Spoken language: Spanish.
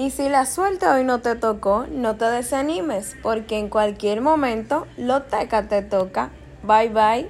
Y si la suerte hoy no te tocó, no te desanimes, porque en cualquier momento Loteca te toca. Bye bye.